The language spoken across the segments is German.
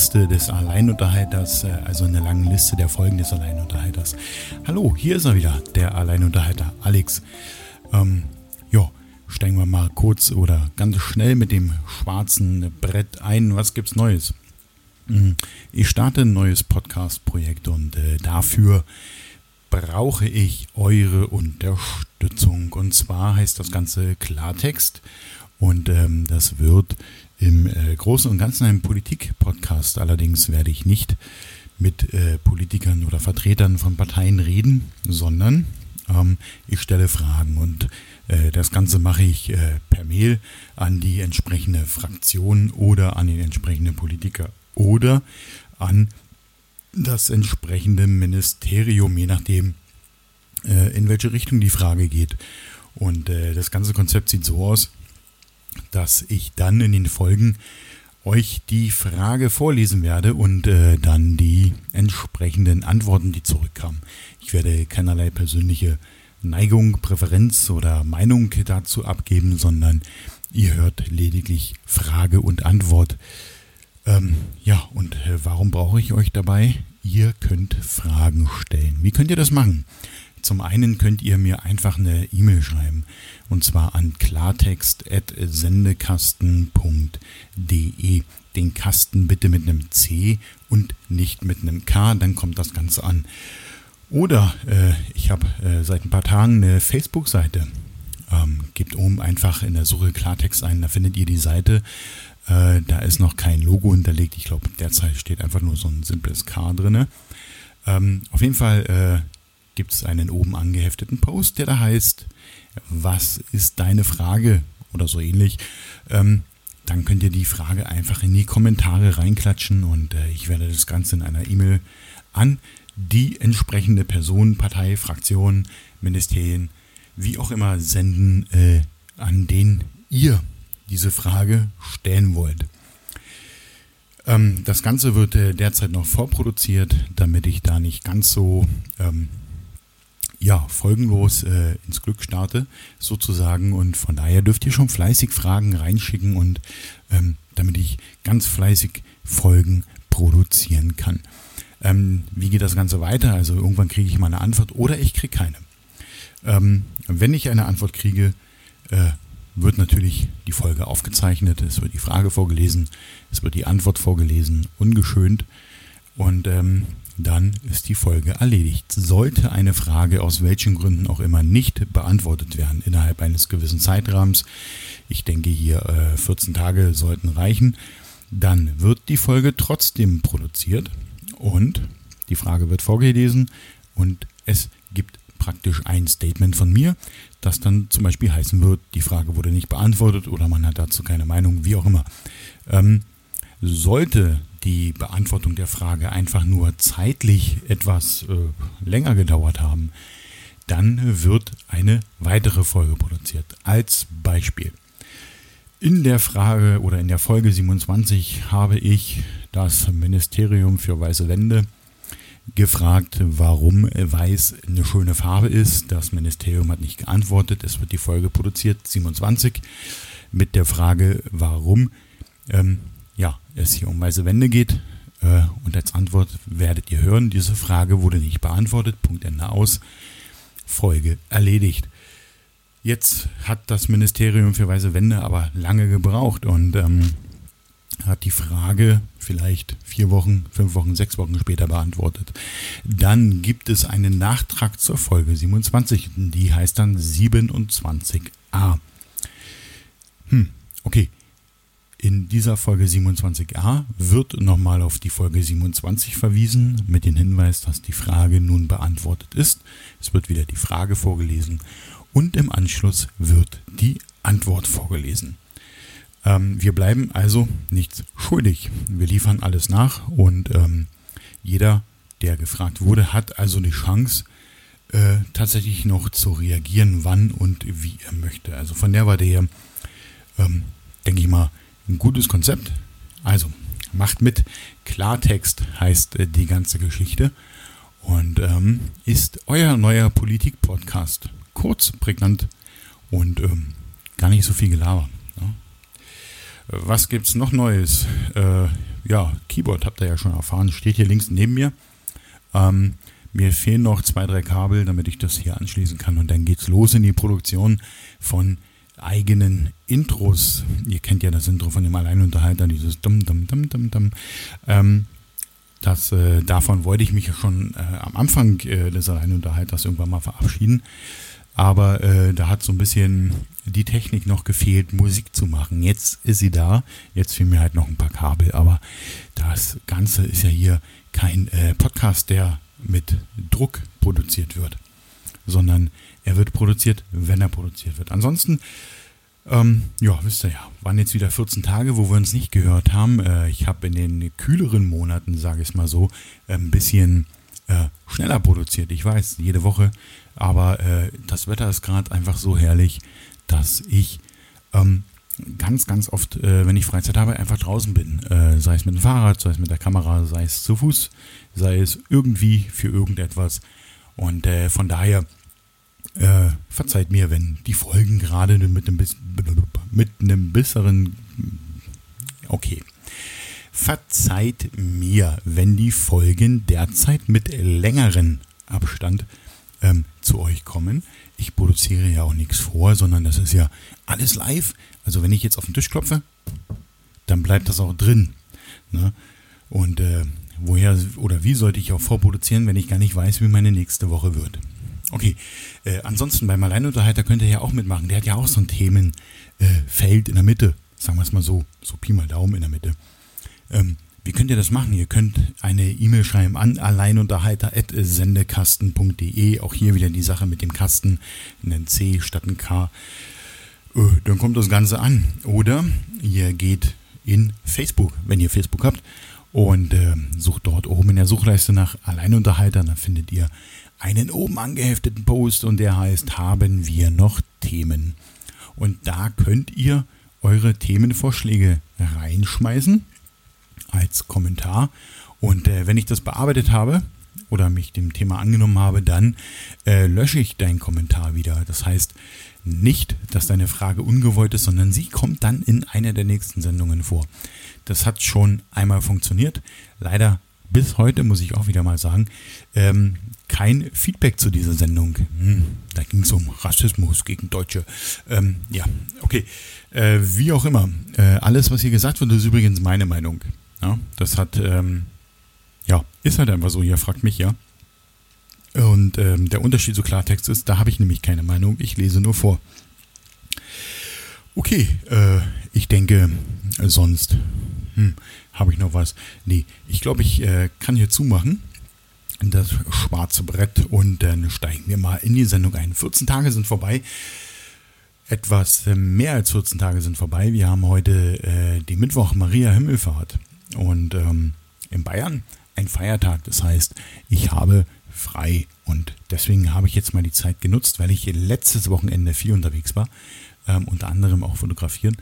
Liste des Alleinunterhalters, äh, also in der langen Liste der Folgen des Alleinunterhalters. Hallo, hier ist er wieder, der Alleinunterhalter Alex. Ähm, ja, steigen wir mal kurz oder ganz schnell mit dem schwarzen Brett ein. Was gibt's Neues? Hm, ich starte ein neues Podcast-Projekt und äh, dafür brauche ich eure Unterstützung. Und zwar heißt das Ganze Klartext. Und ähm, das wird im äh, Großen und Ganzen ein Politik-Podcast. Allerdings werde ich nicht mit äh, Politikern oder Vertretern von Parteien reden, sondern ähm, ich stelle Fragen. Und äh, das Ganze mache ich äh, per Mail an die entsprechende Fraktion oder an den entsprechenden Politiker oder an das entsprechende Ministerium, je nachdem, äh, in welche Richtung die Frage geht. Und äh, das ganze Konzept sieht so aus, dass ich dann in den Folgen euch die Frage vorlesen werde und äh, dann die entsprechenden Antworten, die zurückkamen. Ich werde keinerlei persönliche Neigung, Präferenz oder Meinung dazu abgeben, sondern ihr hört lediglich Frage und Antwort. Ähm, ja, und äh, warum brauche ich euch dabei? Ihr könnt Fragen stellen. Wie könnt ihr das machen? Zum einen könnt ihr mir einfach eine E-Mail schreiben und zwar an klartext.sendekasten.de. Den Kasten bitte mit einem C und nicht mit einem K, dann kommt das Ganze an. Oder äh, ich habe äh, seit ein paar Tagen eine Facebook-Seite. Ähm, gebt oben einfach in der Suche Klartext ein, da findet ihr die Seite. Äh, da ist noch kein Logo hinterlegt. Ich glaube, derzeit steht einfach nur so ein simples K drin. Ähm, auf jeden Fall äh, gibt es einen oben angehefteten Post, der da heißt, was ist deine Frage oder so ähnlich. Ähm, dann könnt ihr die Frage einfach in die Kommentare reinklatschen und äh, ich werde das Ganze in einer E-Mail an die entsprechende Person, Partei, Fraktion, Ministerien, wie auch immer senden, äh, an den ihr diese Frage stellen wollt. Ähm, das Ganze wird äh, derzeit noch vorproduziert, damit ich da nicht ganz so ähm, ja, folgenlos äh, ins Glück starte, sozusagen. Und von daher dürft ihr schon fleißig Fragen reinschicken und ähm, damit ich ganz fleißig Folgen produzieren kann. Ähm, wie geht das Ganze weiter? Also irgendwann kriege ich mal eine Antwort oder ich kriege keine. Ähm, wenn ich eine Antwort kriege, äh, wird natürlich die Folge aufgezeichnet, es wird die Frage vorgelesen, es wird die Antwort vorgelesen, ungeschönt. Und ähm, dann ist die Folge erledigt. Sollte eine Frage aus welchen Gründen auch immer nicht beantwortet werden innerhalb eines gewissen Zeitrahmens, ich denke hier äh, 14 Tage sollten reichen, dann wird die Folge trotzdem produziert und die Frage wird vorgelesen und es gibt praktisch ein Statement von mir, das dann zum Beispiel heißen wird, die Frage wurde nicht beantwortet oder man hat dazu keine Meinung, wie auch immer. Ähm, sollte die Beantwortung der Frage einfach nur zeitlich etwas äh, länger gedauert haben, dann wird eine weitere Folge produziert. Als Beispiel. In der Frage oder in der Folge 27 habe ich das Ministerium für Weiße Wände gefragt, warum Weiß eine schöne Farbe ist. Das Ministerium hat nicht geantwortet. Es wird die Folge produziert, 27, mit der Frage, warum ähm, es hier um weiße Wände geht. Äh, und als Antwort werdet ihr hören, diese Frage wurde nicht beantwortet. Punkt Ende aus. Folge erledigt. Jetzt hat das Ministerium für weiße Wände aber lange gebraucht und ähm, hat die Frage vielleicht vier Wochen, fünf Wochen, sechs Wochen später beantwortet. Dann gibt es einen Nachtrag zur Folge 27, die heißt dann 27a. Hm, okay. In dieser Folge 27a wird nochmal auf die Folge 27 verwiesen mit dem Hinweis, dass die Frage nun beantwortet ist. Es wird wieder die Frage vorgelesen und im Anschluss wird die Antwort vorgelesen. Ähm, wir bleiben also nichts schuldig. Wir liefern alles nach und ähm, jeder, der gefragt wurde, hat also die Chance, äh, tatsächlich noch zu reagieren, wann und wie er möchte. Also von der Warte her, ähm, denke ich mal, ein gutes Konzept. Also, macht mit. Klartext heißt äh, die ganze Geschichte und ähm, ist euer neuer Politik-Podcast. Kurz, prägnant und ähm, gar nicht so viel Gelaber. Ja. Was gibt's noch Neues? Äh, ja, Keyboard habt ihr ja schon erfahren, steht hier links neben mir. Ähm, mir fehlen noch zwei, drei Kabel, damit ich das hier anschließen kann und dann geht's los in die Produktion von eigenen Intros. Ihr kennt ja das Intro von dem Alleinunterhalter, dieses Dum Dum Dum Dum Dum. Ähm, das, äh, davon wollte ich mich ja schon äh, am Anfang äh, des Alleinunterhalters irgendwann mal verabschieden. Aber äh, da hat so ein bisschen die Technik noch gefehlt, Musik zu machen. Jetzt ist sie da. Jetzt fehlen mir halt noch ein paar Kabel. Aber das Ganze ist ja hier kein äh, Podcast, der mit Druck produziert wird, sondern er wird produziert, wenn er produziert wird. Ansonsten ähm, ja, wisst ihr ja, waren jetzt wieder 14 Tage, wo wir uns nicht gehört haben. Äh, ich habe in den kühleren Monaten, sage ich es mal so, ein bisschen äh, schneller produziert. Ich weiß, jede Woche. Aber äh, das Wetter ist gerade einfach so herrlich, dass ich ähm, ganz, ganz oft, äh, wenn ich Freizeit habe, einfach draußen bin. Äh, sei es mit dem Fahrrad, sei es mit der Kamera, sei es zu Fuß, sei es irgendwie für irgendetwas. Und äh, von daher äh, verzeiht mir, wenn die Folgen gerade mit einem, mit einem besseren. Okay. Verzeiht mir, wenn die Folgen derzeit mit längeren Abstand ähm, zu euch kommen. Ich produziere ja auch nichts vor, sondern das ist ja alles live. Also wenn ich jetzt auf den Tisch klopfe, dann bleibt das auch drin. Ne? Und äh, woher oder wie sollte ich auch vorproduzieren, wenn ich gar nicht weiß, wie meine nächste Woche wird? Okay, äh, ansonsten beim Alleinunterhalter könnt ihr ja auch mitmachen. Der hat ja auch so ein Themenfeld äh, in der Mitte. Sagen wir es mal so, so Pi mal Daumen in der Mitte. Ähm, wie könnt ihr das machen? Ihr könnt eine E-Mail schreiben an alleinunterhalter.sendekasten.de. Auch hier wieder die Sache mit dem Kasten, ein C statt ein K. Äh, dann kommt das Ganze an. Oder ihr geht in Facebook, wenn ihr Facebook habt, und äh, sucht dort oben in der Suchleiste nach Alleinunterhalter. Dann findet ihr einen oben angehefteten Post und der heißt Haben wir noch Themen? Und da könnt ihr eure Themenvorschläge reinschmeißen als Kommentar. Und äh, wenn ich das bearbeitet habe oder mich dem Thema angenommen habe, dann äh, lösche ich deinen Kommentar wieder. Das heißt nicht, dass deine Frage ungewollt ist, sondern sie kommt dann in einer der nächsten Sendungen vor. Das hat schon einmal funktioniert. Leider bis heute, muss ich auch wieder mal sagen, ähm, kein Feedback zu dieser Sendung. Hm, da ging es um Rassismus gegen Deutsche. Ähm, ja, okay. Äh, wie auch immer. Äh, alles, was hier gesagt wird, ist übrigens meine Meinung. Ja, das hat, ähm, ja, ist halt einfach so. Ihr fragt mich ja. Und ähm, der Unterschied zu Klartext ist, da habe ich nämlich keine Meinung. Ich lese nur vor. Okay, äh, ich denke, sonst hm, habe ich noch was. Nee, ich glaube, ich äh, kann hier zumachen das schwarze Brett und dann steigen wir mal in die Sendung ein. 14 Tage sind vorbei. Etwas mehr als 14 Tage sind vorbei. Wir haben heute äh, die Mittwoch Maria Himmelfahrt und ähm, in Bayern ein Feiertag. Das heißt, ich habe frei und deswegen habe ich jetzt mal die Zeit genutzt, weil ich letztes Wochenende viel unterwegs war, ähm, unter anderem auch fotografieren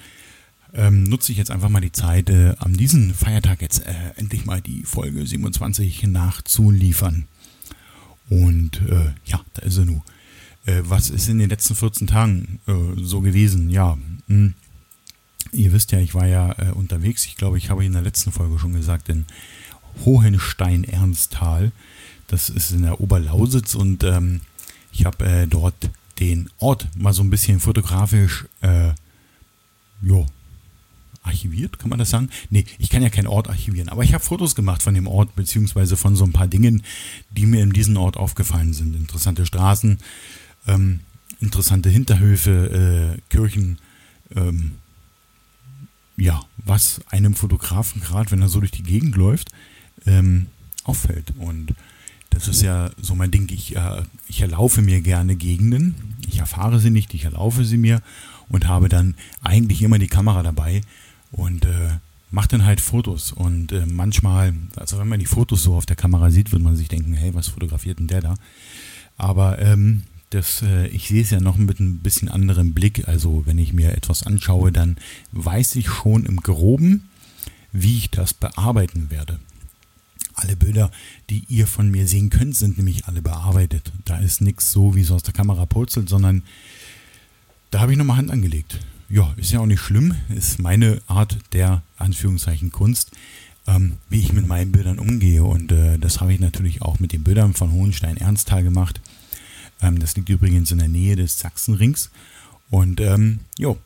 ähm, nutze ich jetzt einfach mal die Zeit, äh, an diesem Feiertag jetzt äh, endlich mal die Folge 27 nachzuliefern. Und äh, ja, da ist er nun. Äh, was ist in den letzten 14 Tagen äh, so gewesen? Ja, mh, hm, ihr wisst ja, ich war ja äh, unterwegs. Ich glaube, ich habe in der letzten Folge schon gesagt, in Hohenstein-Ernsthal. Das ist in der Oberlausitz und ähm, ich habe dort den Ort mal so ein bisschen fotografisch jo, archiviert, kann man das sagen? Nee, ich kann ja keinen Ort archivieren, aber ich habe Fotos gemacht von dem Ort, beziehungsweise von so ein paar Dingen, die mir in diesem Ort aufgefallen sind. Interessante Straßen, ähm, interessante Hinterhöfe, äh, Kirchen, ähm, ja, was einem Fotografen gerade, wenn er so durch die Gegend läuft, ähm, auffällt. Und das ist ja so mein Ding. Ich, äh, ich erlaufe mir gerne Gegenden. Ich erfahre sie nicht, ich erlaufe sie mir und habe dann eigentlich immer die Kamera dabei, und äh, macht dann halt Fotos. Und äh, manchmal, also wenn man die Fotos so auf der Kamera sieht, wird man sich denken, hey, was fotografiert denn der da? Aber ähm, das, äh, ich sehe es ja noch mit ein bisschen anderem Blick. Also wenn ich mir etwas anschaue, dann weiß ich schon im groben, wie ich das bearbeiten werde. Alle Bilder, die ihr von mir sehen könnt, sind nämlich alle bearbeitet. Da ist nichts so, wie es aus der Kamera purzelt, sondern da habe ich nochmal Hand angelegt. Ja, ist ja auch nicht schlimm. Ist meine Art der Anführungszeichen Kunst, ähm, wie ich mit meinen Bildern umgehe. Und äh, das habe ich natürlich auch mit den Bildern von Hohenstein-Ernsthal gemacht. Ähm, das liegt übrigens in der Nähe des Sachsenrings. Und ähm, jo,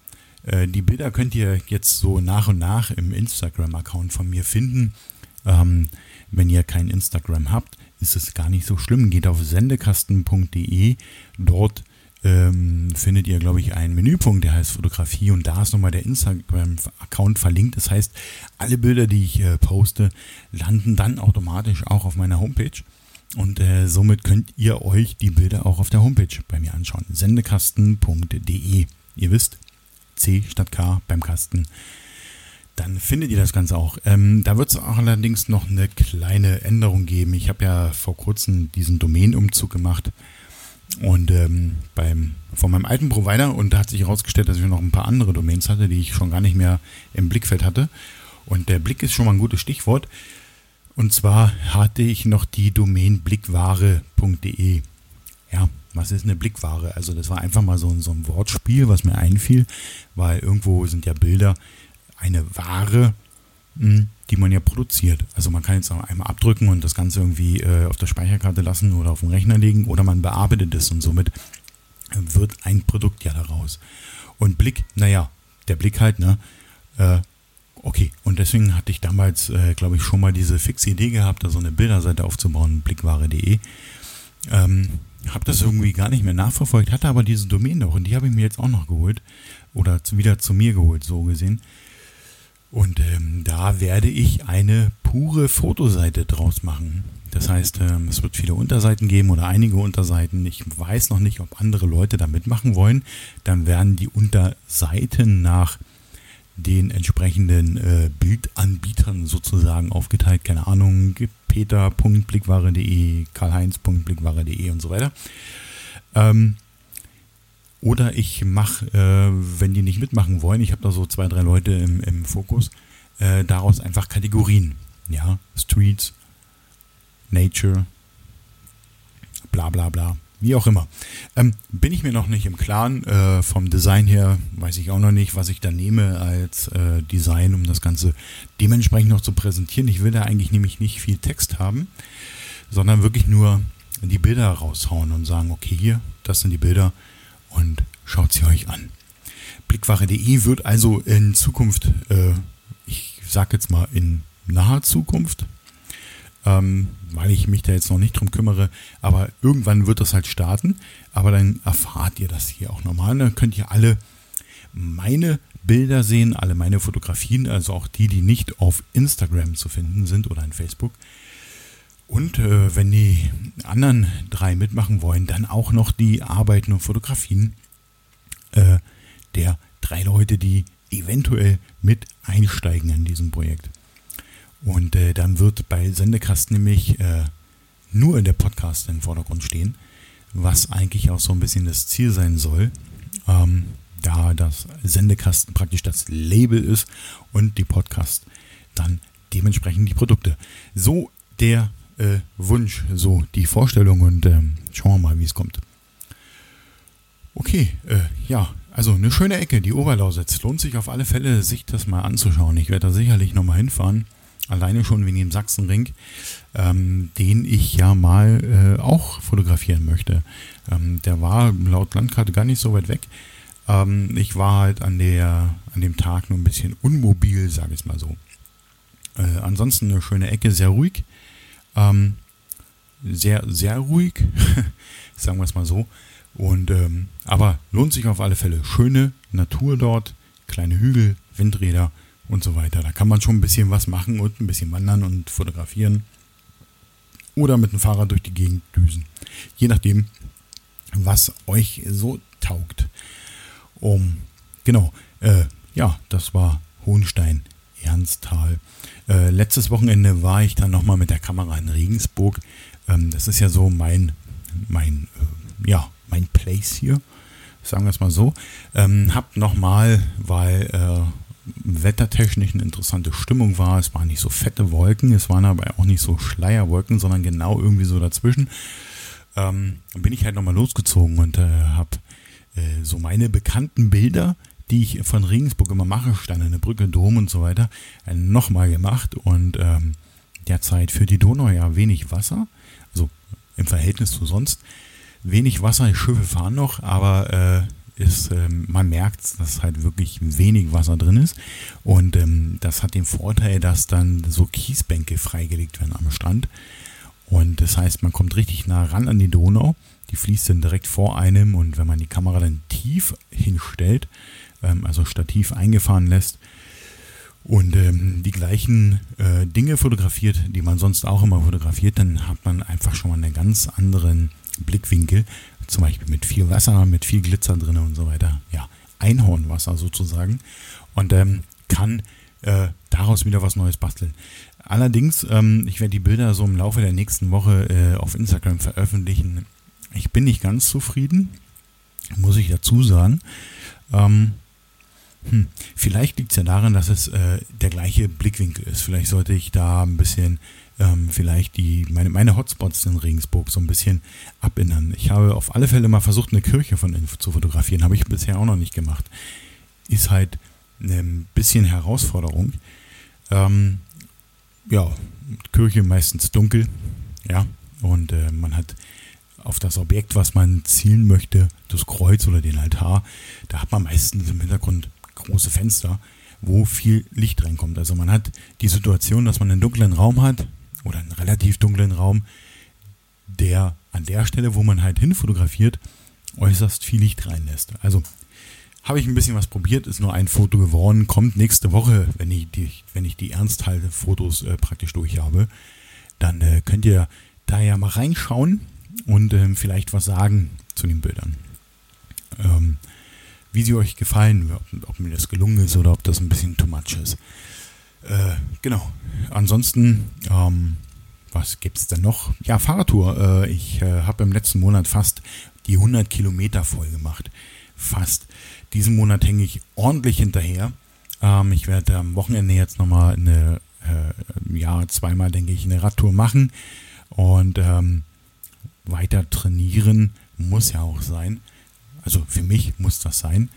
äh, die Bilder könnt ihr jetzt so nach und nach im Instagram-Account von mir finden. Ähm, wenn ihr kein Instagram habt, ist es gar nicht so schlimm. Geht auf sendekasten.de. Dort ähm, findet ihr, glaube ich, einen Menüpunkt, der heißt Fotografie und da ist nochmal der Instagram-Account verlinkt. Das heißt, alle Bilder, die ich äh, poste, landen dann automatisch auch auf meiner Homepage. Und äh, somit könnt ihr euch die Bilder auch auf der Homepage bei mir anschauen. Sendekasten.de. Ihr wisst, C statt K beim Kasten. Dann findet ihr das Ganze auch. Ähm, da wird es allerdings noch eine kleine Änderung geben. Ich habe ja vor kurzem diesen Domain-Umzug gemacht und ähm, beim, von meinem alten Provider und da hat sich herausgestellt, dass ich noch ein paar andere Domains hatte, die ich schon gar nicht mehr im Blickfeld hatte. Und der Blick ist schon mal ein gutes Stichwort. Und zwar hatte ich noch die Domain blickware.de. Ja, was ist eine Blickware? Also das war einfach mal so, so ein Wortspiel, was mir einfiel, weil irgendwo sind ja Bilder eine Ware, die man ja produziert. Also man kann jetzt auch einmal abdrücken und das Ganze irgendwie äh, auf der Speicherkarte lassen oder auf dem Rechner legen oder man bearbeitet es und somit wird ein Produkt ja daraus. Und Blick, naja, der Blick halt, ne? Äh, Okay, und deswegen hatte ich damals, äh, glaube ich, schon mal diese fixe Idee gehabt, da so eine Bilderseite aufzubauen, blickware.de. Ähm, habe das irgendwie gar nicht mehr nachverfolgt, hatte aber diese Domain noch und die habe ich mir jetzt auch noch geholt oder zu, wieder zu mir geholt, so gesehen. Und ähm, da werde ich eine pure Fotoseite draus machen. Das heißt, ähm, es wird viele Unterseiten geben oder einige Unterseiten. Ich weiß noch nicht, ob andere Leute da mitmachen wollen. Dann werden die Unterseiten nach den entsprechenden äh, Bildanbietern sozusagen aufgeteilt. Keine Ahnung, peter.blickware.de, karl-heinz.blickware.de und so weiter. Ähm, oder ich mache, äh, wenn die nicht mitmachen wollen, ich habe da so zwei, drei Leute im, im Fokus, äh, daraus einfach Kategorien. Ja, Streets, Nature, bla bla bla. Wie auch immer. Ähm, bin ich mir noch nicht im Klaren. Äh, vom Design her weiß ich auch noch nicht, was ich da nehme als äh, Design, um das Ganze dementsprechend noch zu präsentieren. Ich will da eigentlich nämlich nicht viel Text haben, sondern wirklich nur die Bilder raushauen und sagen, okay, hier, das sind die Bilder und schaut sie euch an. Blickwache.de wird also in Zukunft, äh, ich sag jetzt mal in naher Zukunft, ähm, weil ich mich da jetzt noch nicht drum kümmere. Aber irgendwann wird das halt starten. Aber dann erfahrt ihr das hier auch normal. Dann könnt ihr alle meine Bilder sehen, alle meine Fotografien, also auch die, die nicht auf Instagram zu finden sind oder in Facebook. Und äh, wenn die anderen drei mitmachen wollen, dann auch noch die Arbeiten und Fotografien äh, der drei Leute, die eventuell mit einsteigen in diesem Projekt. Und äh, dann wird bei Sendekasten nämlich äh, nur der Podcast im Vordergrund stehen, was eigentlich auch so ein bisschen das Ziel sein soll, ähm, da das Sendekasten praktisch das Label ist und die Podcast dann dementsprechend die Produkte. So der äh, Wunsch, so die Vorstellung und ähm, schauen wir mal, wie es kommt. Okay, äh, ja, also eine schöne Ecke, die Oberlausitz. Lohnt sich auf alle Fälle, sich das mal anzuschauen. Ich werde da sicherlich nochmal hinfahren. Alleine schon wegen dem Sachsenring, ähm, den ich ja mal äh, auch fotografieren möchte. Ähm, der war laut Landkarte gar nicht so weit weg. Ähm, ich war halt an, der, an dem Tag nur ein bisschen unmobil, sage ich mal so. Äh, ansonsten eine schöne Ecke, sehr ruhig. Ähm, sehr, sehr ruhig, sagen wir es mal so. Und ähm, aber lohnt sich auf alle Fälle. Schöne Natur dort, kleine Hügel, Windräder und so weiter. Da kann man schon ein bisschen was machen und ein bisschen wandern und fotografieren. Oder mit dem Fahrrad durch die Gegend düsen. Je nachdem, was euch so taugt. Um, genau, äh, ja, das war Hohenstein, Ernsthal. Äh, letztes Wochenende war ich dann nochmal mit der Kamera in Regensburg. Ähm, das ist ja so mein, mein, äh, ja, mein Place hier, sagen wir es mal so. Ähm, hab nochmal, weil äh, wettertechnisch eine interessante Stimmung war. Es waren nicht so fette Wolken, es waren aber auch nicht so Schleierwolken, sondern genau irgendwie so dazwischen. Ähm, bin ich halt nochmal losgezogen und äh, habe äh, so meine bekannten Bilder die ich von Regensburg immer mache, Steine, Brücke, Dom und so weiter, äh, nochmal gemacht und ähm, derzeit für die Donau ja wenig Wasser, also im Verhältnis zu sonst. Wenig Wasser, die Schiffe fahren noch, aber äh, ist, äh, man merkt, dass halt wirklich wenig Wasser drin ist. Und ähm, das hat den Vorteil, dass dann so Kiesbänke freigelegt werden am Strand. Und das heißt, man kommt richtig nah ran an die Donau. Die fließt dann direkt vor einem und wenn man die Kamera dann tief hinstellt, ähm, also stativ eingefahren lässt, und ähm, die gleichen äh, Dinge fotografiert, die man sonst auch immer fotografiert, dann hat man einfach schon mal einen ganz anderen Blickwinkel. Zum Beispiel mit viel Wasser, mit viel Glitzer drin und so weiter. Ja, Einhornwasser sozusagen. Und ähm, kann äh, daraus wieder was Neues basteln. Allerdings, ähm, ich werde die Bilder so im Laufe der nächsten Woche äh, auf Instagram veröffentlichen. Ich bin nicht ganz zufrieden, muss ich dazu sagen. Ähm, hm, vielleicht liegt es ja daran, dass es äh, der gleiche Blickwinkel ist. Vielleicht sollte ich da ein bisschen, ähm, vielleicht die, meine, meine Hotspots in Regensburg so ein bisschen abändern. Ich habe auf alle Fälle mal versucht, eine Kirche von innen zu fotografieren. Habe ich bisher auch noch nicht gemacht. Ist halt ein bisschen Herausforderung. Ähm, ja, Kirche meistens dunkel, ja, und äh, man hat auf das Objekt, was man zielen möchte, das Kreuz oder den Altar, da hat man meistens im Hintergrund große Fenster, wo viel Licht reinkommt. Also man hat die Situation, dass man einen dunklen Raum hat oder einen relativ dunklen Raum, der an der Stelle, wo man halt hinfotografiert, äußerst viel Licht reinlässt. Also habe ich ein bisschen was probiert, ist nur ein Foto geworden, kommt nächste Woche, wenn ich die, wenn ich die Ernsthalte-Fotos äh, praktisch durch habe. Dann äh, könnt ihr da ja mal reinschauen und äh, vielleicht was sagen zu den Bildern. Ähm, wie sie euch gefallen, ob, ob, mir das gelungen ist oder ob das ein bisschen too much ist. Äh, genau. Ansonsten, ähm, was gibt es denn noch? Ja, Fahrradtour. Äh, ich äh, habe im letzten Monat fast die 100 Kilometer voll gemacht. Fast. Diesen Monat hänge ich ordentlich hinterher. Ähm, ich werde am Wochenende jetzt nochmal eine, äh, ja, zweimal denke ich, eine Radtour machen. Und ähm, weiter trainieren muss ja auch sein. Also für mich muss das sein.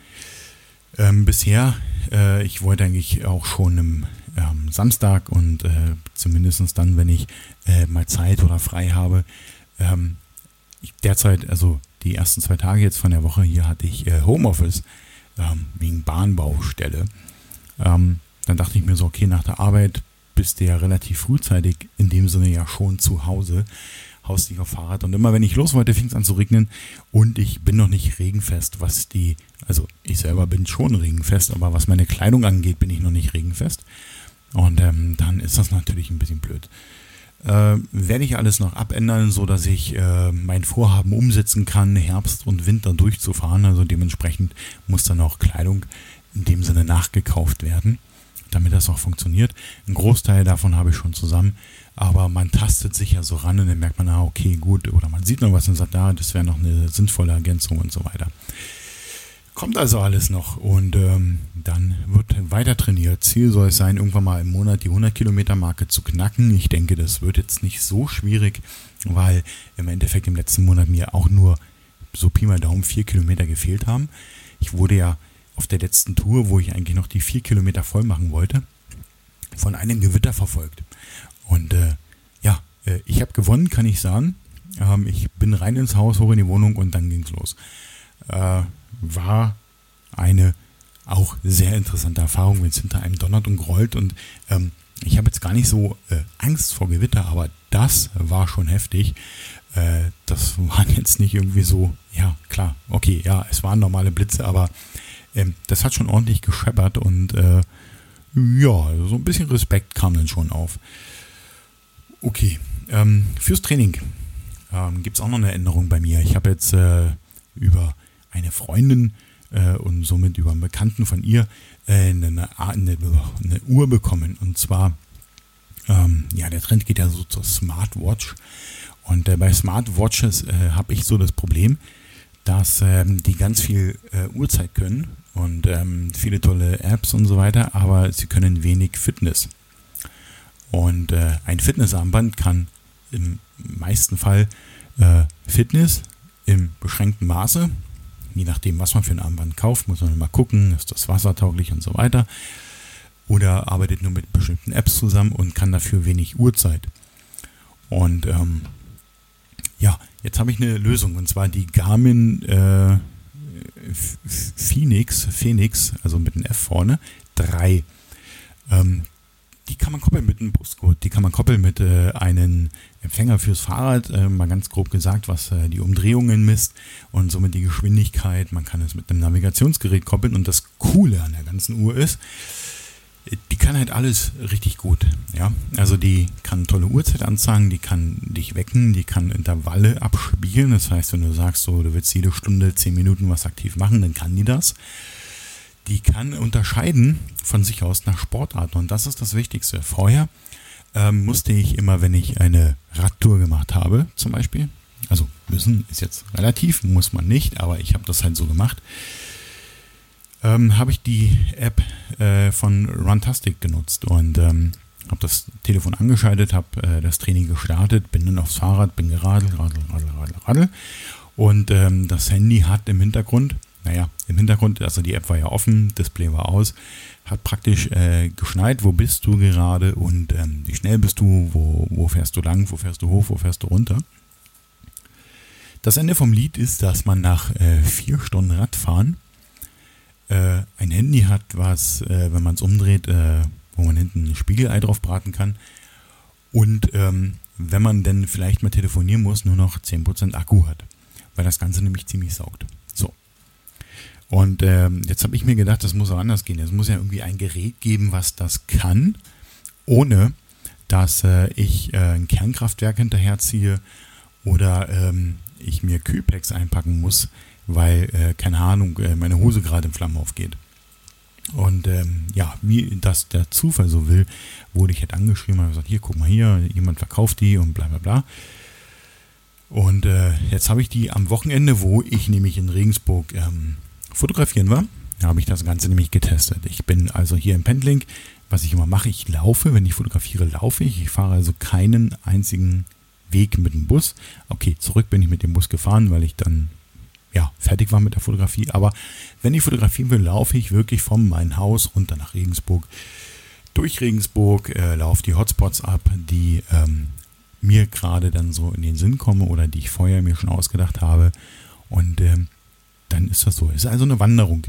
Ähm, bisher, äh, ich wollte eigentlich auch schon im ähm, Samstag und äh, zumindest dann, wenn ich äh, mal Zeit oder frei habe, ähm, ich derzeit, also die ersten zwei Tage jetzt von der Woche hier hatte ich äh, Homeoffice ähm, wegen Bahnbaustelle. Ähm, dann dachte ich mir so, okay, nach der Arbeit bist du ja relativ frühzeitig in dem Sinne ja schon zu Hause haust dich auf Fahrrad. Und immer wenn ich los wollte, fing es an zu regnen. Und ich bin noch nicht regenfest, was die, also ich selber bin schon regenfest, aber was meine Kleidung angeht, bin ich noch nicht regenfest. Und ähm, dann ist das natürlich ein bisschen blöd. Äh, werde ich alles noch abändern, so dass ich äh, mein Vorhaben umsetzen kann, Herbst und Winter durchzufahren. Also dementsprechend muss dann auch Kleidung in dem Sinne nachgekauft werden, damit das auch funktioniert. Ein Großteil davon habe ich schon zusammen. Aber man tastet sich ja so ran und dann merkt man, ah, okay, gut. Oder man sieht noch was und sagt, ah, das wäre noch eine sinnvolle Ergänzung und so weiter. Kommt also alles noch und ähm, dann wird weiter trainiert. Ziel soll es sein, irgendwann mal im Monat die 100 Kilometer Marke zu knacken. Ich denke, das wird jetzt nicht so schwierig, weil im Endeffekt im letzten Monat mir auch nur so Pi mal Daumen vier Kilometer gefehlt haben. Ich wurde ja auf der letzten Tour, wo ich eigentlich noch die vier Kilometer voll machen wollte, von einem Gewitter verfolgt. Und äh, ja, äh, ich habe gewonnen, kann ich sagen. Ähm, ich bin rein ins Haus, hoch in die Wohnung und dann ging's los. Äh, war eine auch sehr interessante Erfahrung, wenn es hinter einem donnert und grollt. Und ähm, ich habe jetzt gar nicht so äh, Angst vor Gewitter, aber das war schon heftig. Äh, das waren jetzt nicht irgendwie so, ja klar, okay, ja, es waren normale Blitze, aber ähm, das hat schon ordentlich gescheppert und äh, ja, so ein bisschen Respekt kam dann schon auf. Okay, ähm, fürs Training ähm, gibt es auch noch eine Änderung bei mir. Ich habe jetzt äh, über eine Freundin äh, und somit über einen Bekannten von ihr äh, eine, eine, eine, Uhr bekommen. Und zwar, ähm, ja, der Trend geht ja so zur Smartwatch. Und äh, bei Smartwatches äh, habe ich so das Problem, dass ähm, die ganz viel äh, Uhrzeit können und ähm, viele tolle Apps und so weiter, aber sie können wenig Fitness. Und äh, ein Fitnessarmband kann im meisten Fall äh, Fitness im beschränkten Maße, je nachdem, was man für ein Armband kauft, muss man mal gucken, ist das wassertauglich und so weiter. Oder arbeitet nur mit bestimmten Apps zusammen und kann dafür wenig Uhrzeit. Und ähm, ja, jetzt habe ich eine Lösung und zwar die Garmin äh, Phoenix, Phoenix, also mit einem F vorne, 3. Ähm, die kann man koppeln mit einem Buscode, die kann man koppeln mit äh, einem Empfänger fürs Fahrrad, äh, mal ganz grob gesagt, was äh, die Umdrehungen misst und somit die Geschwindigkeit. Man kann es mit einem Navigationsgerät koppeln und das Coole an der ganzen Uhr ist, die kann halt alles richtig gut. Ja, also die kann tolle Uhrzeit anzeigen, die kann dich wecken, die kann Intervalle abspielen. Das heißt, wenn du sagst, so, du willst jede Stunde zehn Minuten was aktiv machen, dann kann die das die kann unterscheiden von sich aus nach Sportarten. Und das ist das Wichtigste. Vorher ähm, musste ich immer, wenn ich eine Radtour gemacht habe, zum Beispiel, also müssen ist jetzt relativ, muss man nicht, aber ich habe das halt so gemacht, ähm, habe ich die App äh, von Runtastic genutzt und ähm, habe das Telefon angeschaltet, habe äh, das Training gestartet, bin dann aufs Fahrrad, bin geradelt, radel, radel, radel, radel. Und ähm, das Handy hat im Hintergrund naja, im Hintergrund, also die App war ja offen, Display war aus, hat praktisch äh, geschneit, wo bist du gerade und ähm, wie schnell bist du, wo, wo fährst du lang, wo fährst du hoch, wo fährst du runter. Das Ende vom Lied ist, dass man nach äh, vier Stunden Radfahren äh, ein Handy hat, was, äh, wenn man es umdreht, äh, wo man hinten ein Spiegelei drauf braten kann. Und ähm, wenn man denn vielleicht mal telefonieren muss, nur noch 10% Akku hat. Weil das Ganze nämlich ziemlich saugt. Und ähm, jetzt habe ich mir gedacht, das muss auch anders gehen. Es muss ja irgendwie ein Gerät geben, was das kann, ohne dass äh, ich äh, ein Kernkraftwerk hinterherziehe oder ähm, ich mir Kühlpacks einpacken muss, weil, äh, keine Ahnung, äh, meine Hose gerade in Flammen aufgeht. Und ähm, ja, wie das der Zufall so will, wurde ich halt angeschrieben und gesagt, hier, guck mal hier, jemand verkauft die und bla bla bla. Und äh, jetzt habe ich die am Wochenende, wo ich nämlich in Regensburg ähm, fotografieren war, habe ich das Ganze nämlich getestet. Ich bin also hier im Pendling, was ich immer mache, ich laufe, wenn ich fotografiere, laufe ich. Ich fahre also keinen einzigen Weg mit dem Bus. Okay, zurück bin ich mit dem Bus gefahren, weil ich dann ja, fertig war mit der Fotografie. Aber wenn ich fotografieren will, laufe ich wirklich von meinem Haus runter nach Regensburg. Durch Regensburg äh, laufe die Hotspots ab, die ähm, mir gerade dann so in den Sinn kommen oder die ich vorher mir schon ausgedacht habe. Und ähm, dann ist das so. Es ist also eine Wanderung.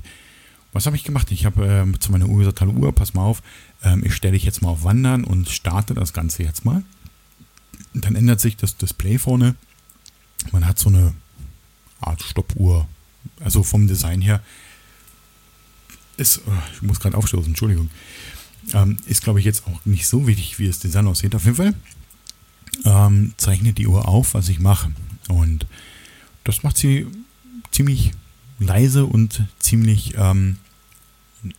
Was habe ich gemacht? Ich habe äh, zu meiner Uhr gesagt, hallo Uhr, pass mal auf, ähm, ich stelle dich jetzt mal auf Wandern und starte das Ganze jetzt mal. Dann ändert sich das Display vorne. Man hat so eine Art Stoppuhr. Also vom Design her ist, oh, ich muss gerade aufstoßen, Entschuldigung. Ähm, ist, glaube ich, jetzt auch nicht so wichtig, wie das Design aussieht. Auf jeden Fall ähm, zeichnet die Uhr auf, was ich mache. Und das macht sie ziemlich leise und ziemlich ähm,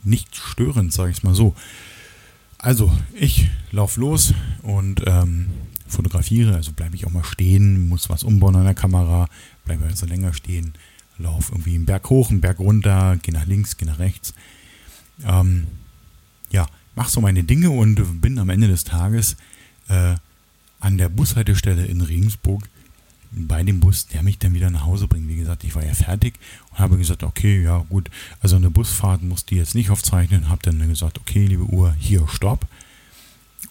nicht störend, sage ich es mal so. Also, ich laufe los und ähm, fotografiere, also bleibe ich auch mal stehen, muss was umbauen an der Kamera, bleibe also länger stehen, laufe irgendwie einen Berg hoch, einen Berg runter, gehe nach links, gehe nach rechts. Ähm, ja, mache so meine Dinge und bin am Ende des Tages äh, an der Bushaltestelle in Regensburg bei dem Bus, der mich dann wieder nach Hause bringt. Wie gesagt, ich war ja fertig und habe gesagt, okay, ja gut, also eine Busfahrt musste ich jetzt nicht aufzeichnen. Habe dann gesagt, okay, liebe Uhr, hier, stopp.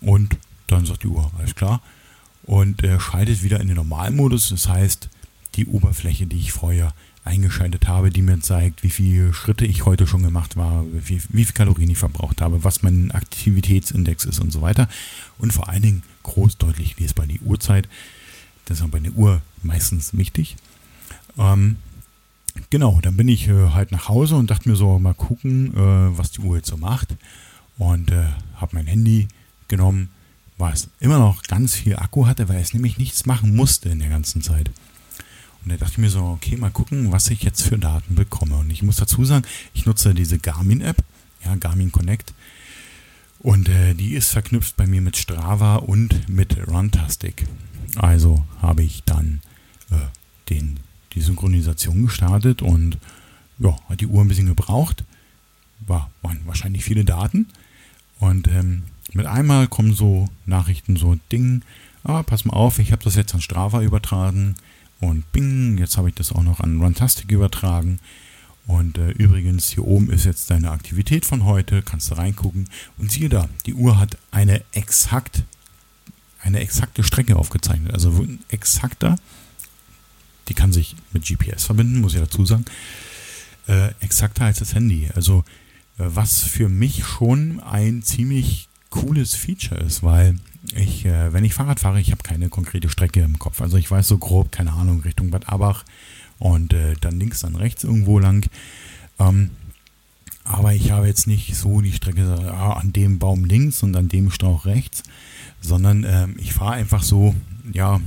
Und dann sagt die Uhr, alles klar. Und er schaltet wieder in den Normalmodus. Das heißt, die Oberfläche, die ich vorher eingeschaltet habe, die mir zeigt, wie viele Schritte ich heute schon gemacht habe, wie, wie viel Kalorien ich verbraucht habe, was mein Aktivitätsindex ist und so weiter. Und vor allen Dingen groß deutlich lesbar die Uhrzeit. Das ist auch bei der Uhr meistens wichtig. Ähm, genau, dann bin ich äh, halt nach Hause und dachte mir so, mal gucken, äh, was die Uhr jetzt so macht. Und äh, habe mein Handy genommen, was immer noch ganz viel Akku hatte, weil es nämlich nichts machen musste in der ganzen Zeit. Und da dachte ich mir so, okay, mal gucken, was ich jetzt für Daten bekomme. Und ich muss dazu sagen, ich nutze diese Garmin-App, ja, Garmin Connect. Und äh, die ist verknüpft bei mir mit Strava und mit Runtastic. Also habe ich dann äh, den, die Synchronisation gestartet und ja, hat die Uhr ein bisschen gebraucht. War, waren wahrscheinlich viele Daten. Und ähm, mit einmal kommen so Nachrichten, so Ding, ah, pass mal auf, ich habe das jetzt an Strava übertragen und bing, jetzt habe ich das auch noch an Runtastic übertragen. Und äh, übrigens, hier oben ist jetzt deine Aktivität von heute, kannst du reingucken. Und siehe da, die Uhr hat eine exakt, eine exakte Strecke aufgezeichnet. Also exakter, die kann sich mit GPS verbinden, muss ich dazu sagen. Äh, exakter als das Handy. Also äh, was für mich schon ein ziemlich cooles Feature ist, weil ich, äh, wenn ich Fahrrad fahre, ich habe keine konkrete Strecke im Kopf. Also ich weiß so grob, keine Ahnung, Richtung Bad Abach und äh, dann links, dann rechts irgendwo lang. Ähm, aber ich habe jetzt nicht so die Strecke ah, an dem Baum links und an dem Strauch rechts, sondern ähm, ich fahre einfach so, ja,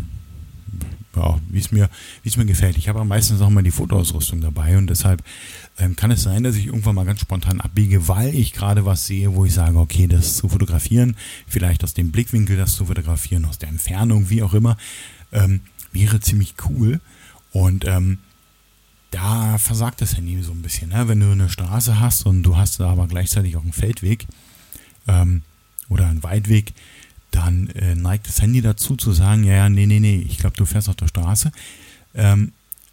ja wie es mir, es mir gefällt. Ich habe meistens auch mal die Fotoausrüstung dabei und deshalb ähm, kann es sein, dass ich irgendwann mal ganz spontan abbiege, weil ich gerade was sehe, wo ich sage, okay, das zu fotografieren, vielleicht aus dem Blickwinkel das zu fotografieren, aus der Entfernung, wie auch immer, ähm, wäre ziemlich cool. Und ähm, da versagt das Handy so ein bisschen. Ne? Wenn du eine Straße hast und du hast da aber gleichzeitig auch einen Feldweg ähm, oder einen Weitweg, dann äh, neigt das Handy dazu zu sagen, ja, ja, nee, nee, nee, ich glaube, du fährst auf der Straße. Ähm,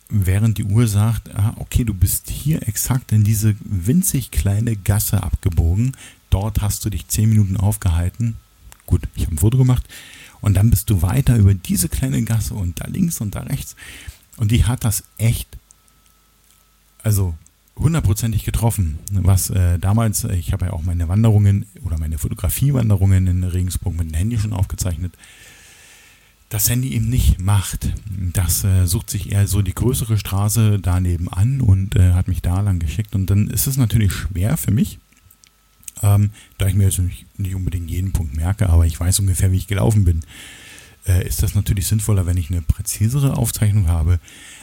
während die Uhr sagt, ah, okay, du bist hier exakt in diese winzig kleine Gasse abgebogen. Dort hast du dich zehn Minuten aufgehalten. Gut, ich habe ein Foto gemacht. Und dann bist du weiter über diese kleine Gasse und da links und da rechts. Und die hat das echt, also hundertprozentig getroffen. Was äh, damals, äh, ich habe ja auch meine Wanderungen oder meine Fotografiewanderungen in Regensburg mit dem Handy schon aufgezeichnet, das Handy eben nicht macht. Das äh, sucht sich eher so die größere Straße daneben an und äh, hat mich da lang geschickt. Und dann ist es natürlich schwer für mich, ähm, da ich mir jetzt nicht, nicht, unbedingt jeden Punkt merke, aber ich weiß ungefähr, wie ich gelaufen bin, äh, ist das natürlich sinnvoller, wenn ich eine präzisere Aufzeichnung habe,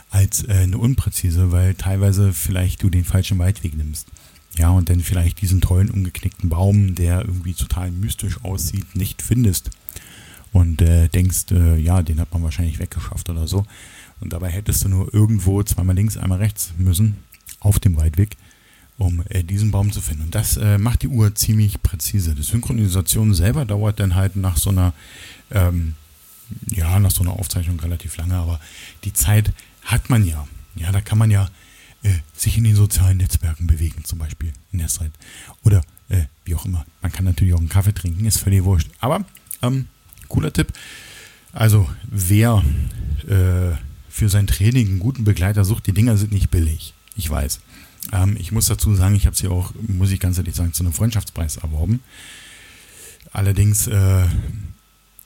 als äh, eine unpräzise, weil teilweise vielleicht du den falschen Weitweg nimmst. Ja, und dann vielleicht diesen tollen umgeknickten Baum, der irgendwie total mystisch aussieht, nicht findest. Und äh, denkst, äh, ja, den hat man wahrscheinlich weggeschafft oder so. Und dabei hättest du nur irgendwo zweimal links, einmal rechts müssen, auf dem Weitweg, um äh, diesen Baum zu finden. Und das äh, macht die Uhr ziemlich präzise. Die Synchronisation selber dauert dann halt nach so einer, ähm, ja, nach so einer Aufzeichnung relativ lange, aber die Zeit hat man ja. Ja, da kann man ja äh, sich in den sozialen Netzwerken bewegen, zum Beispiel in der Zeit. Oder äh, wie auch immer. Man kann natürlich auch einen Kaffee trinken, ist völlig wurscht. Aber ähm, cooler Tipp. Also wer äh, für sein Training einen guten Begleiter sucht, die Dinger sind nicht billig. Ich weiß. Ähm, ich muss dazu sagen, ich habe sie auch, muss ich ganz ehrlich sagen, zu einem Freundschaftspreis erworben. Allerdings, äh,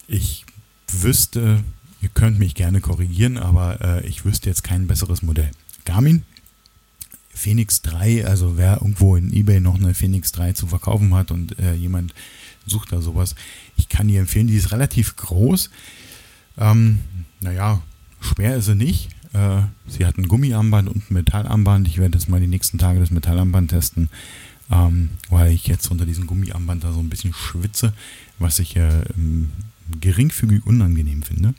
ich wüsste, Ihr könnt mich gerne korrigieren, aber äh, ich wüsste jetzt kein besseres Modell. Garmin, Phoenix 3, also wer irgendwo in eBay noch eine Phoenix 3 zu verkaufen hat und äh, jemand sucht da sowas, ich kann die empfehlen. Die ist relativ groß. Ähm, naja, schwer ist sie nicht. Äh, sie hat ein Gummiarmband und ein Metallarmband. Ich werde jetzt mal die nächsten Tage das Metallarmband testen, ähm, weil ich jetzt unter diesem Gummiarmband da so ein bisschen schwitze, was ich äh, geringfügig unangenehm finde.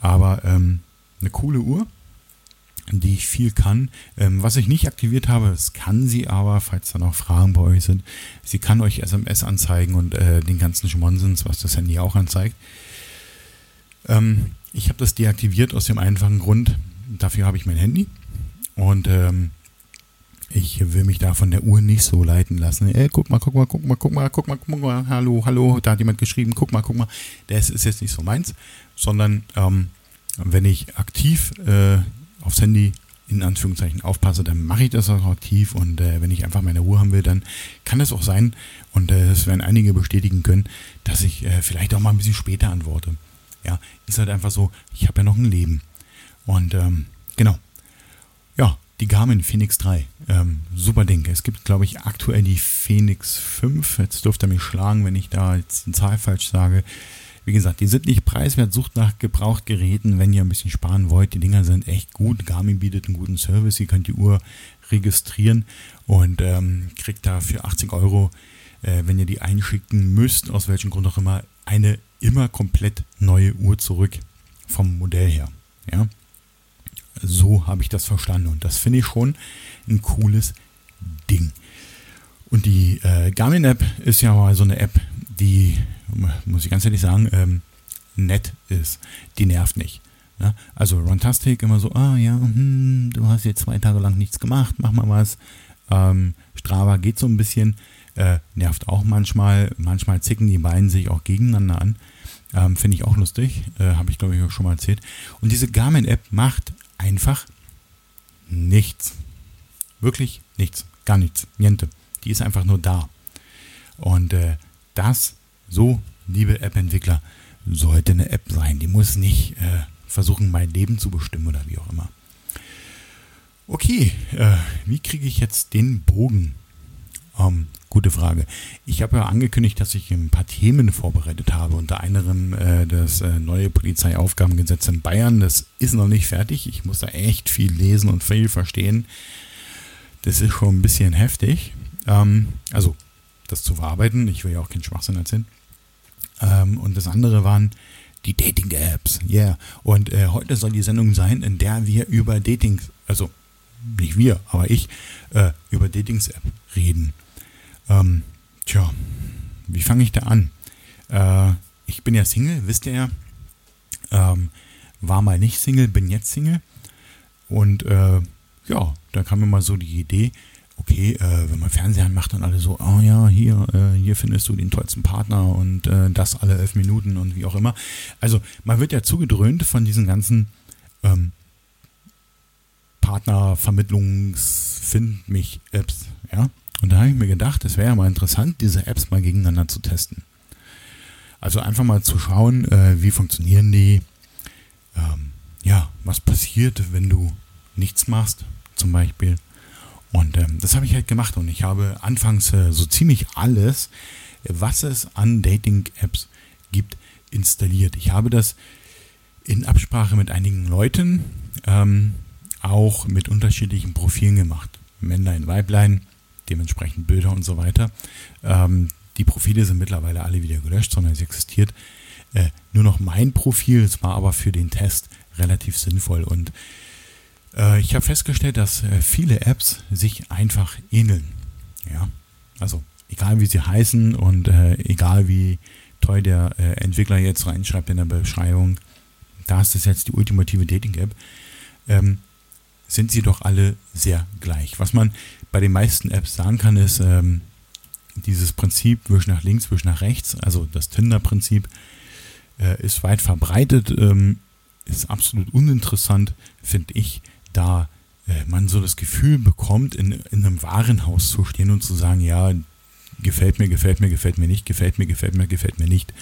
Aber ähm, eine coole Uhr, die ich viel kann. Ähm, was ich nicht aktiviert habe, das kann sie aber, falls da noch Fragen bei euch sind, sie kann euch SMS anzeigen und äh, den ganzen Schmonsens, was das Handy auch anzeigt. Ähm, ich habe das deaktiviert aus dem einfachen Grund, dafür habe ich mein Handy und ähm, ich will mich da von der Uhr nicht so leiten lassen. Ey, guck mal, guck mal, guck mal, guck mal, guck mal, guck mal, hallo, hallo, da hat jemand geschrieben, guck mal, guck mal. Das ist jetzt nicht so meins, sondern ähm, wenn ich aktiv äh, aufs Handy in Anführungszeichen aufpasse, dann mache ich das auch aktiv und äh, wenn ich einfach meine Ruhe haben will, dann kann es auch sein und äh, das werden einige bestätigen können, dass ich äh, vielleicht auch mal ein bisschen später antworte. Ja, ist halt einfach so, ich habe ja noch ein Leben und ähm, genau. Die Garmin Phoenix 3. Ähm, super Ding. Es gibt, glaube ich, aktuell die Phoenix 5. Jetzt dürft ihr mich schlagen, wenn ich da jetzt eine Zahl falsch sage. Wie gesagt, die sind nicht preiswert. Sucht nach Gebrauchtgeräten, wenn ihr ein bisschen sparen wollt. Die Dinger sind echt gut. Garmin bietet einen guten Service. Ihr könnt die Uhr registrieren und ähm, kriegt da für 80 Euro, äh, wenn ihr die einschicken müsst, aus welchem Grund auch immer, eine immer komplett neue Uhr zurück vom Modell her. Ja. So habe ich das verstanden und das finde ich schon ein cooles Ding. Und die äh, Garmin-App ist ja mal so eine App, die, muss ich ganz ehrlich sagen, ähm, nett ist. Die nervt nicht. Ja, also Runtastic immer so, ah ja, hm, du hast jetzt zwei Tage lang nichts gemacht, mach mal was. Ähm, Strava geht so ein bisschen, äh, nervt auch manchmal. Manchmal zicken die beiden sich auch gegeneinander an. Ähm, Finde ich auch lustig, äh, habe ich glaube ich auch schon mal erzählt. Und diese Garmin-App macht einfach nichts. Wirklich nichts, gar nichts, niente. Die ist einfach nur da. Und äh, das, so, liebe App-Entwickler, sollte eine App sein. Die muss nicht äh, versuchen, mein Leben zu bestimmen oder wie auch immer. Okay, äh, wie kriege ich jetzt den Bogen? Ähm, gute Frage. Ich habe ja angekündigt, dass ich ein paar Themen vorbereitet habe, unter anderem äh, das äh, neue Polizeiaufgabengesetz in Bayern. Das ist noch nicht fertig. Ich muss da echt viel lesen und viel verstehen. Das ist schon ein bisschen heftig. Ähm, also, das zu verarbeiten. Ich will ja auch keinen Schwachsinn erzählen. Ähm, und das andere waren die Dating-Apps. Yeah. Und äh, heute soll die Sendung sein, in der wir über Dating, also nicht wir, aber ich, äh, über Datings-App reden. Ähm, tja, wie fange ich da an? Äh, ich bin ja Single, wisst ihr ja. Ähm, war mal nicht Single, bin jetzt Single. Und äh, ja, da kam mir mal so die Idee, okay, äh, wenn man Fernseher macht, dann alle so, oh ja, hier, äh, hier findest du den tollsten Partner und äh, das alle elf Minuten und wie auch immer. Also man wird ja zugedröhnt von diesen ganzen ähm, Partnervermittlungs Find mich Apps, ja. Und da habe ich mir gedacht, es wäre ja mal interessant, diese Apps mal gegeneinander zu testen. Also einfach mal zu schauen, äh, wie funktionieren die, ähm, ja, was passiert, wenn du nichts machst, zum Beispiel und ähm, das habe ich halt gemacht und ich habe anfangs äh, so ziemlich alles, was es an Dating-Apps gibt, installiert. Ich habe das in Absprache mit einigen Leuten ähm, auch mit unterschiedlichen Profilen gemacht. Männlein, Weiblein, dementsprechend Bilder und so weiter. Ähm, die Profile sind mittlerweile alle wieder gelöscht, sondern es existiert äh, nur noch mein Profil. Es war aber für den Test relativ sinnvoll und äh, ich habe festgestellt, dass äh, viele Apps sich einfach ähneln. Ja, also egal wie sie heißen und äh, egal wie toll der äh, Entwickler jetzt reinschreibt in der Beschreibung, da ist das jetzt die ultimative Dating-App, ähm, sind sie doch alle sehr gleich. Was man bei den meisten Apps sagen kann, ist ähm, dieses Prinzip wisch nach links, wisch nach rechts, also das Tinder-Prinzip, äh, ist weit verbreitet, ähm, ist absolut uninteressant, finde ich da äh, man so das Gefühl bekommt, in, in einem Warenhaus zu stehen und zu sagen, ja, gefällt mir, gefällt mir, gefällt mir nicht, gefällt mir, gefällt mir, gefällt mir nicht.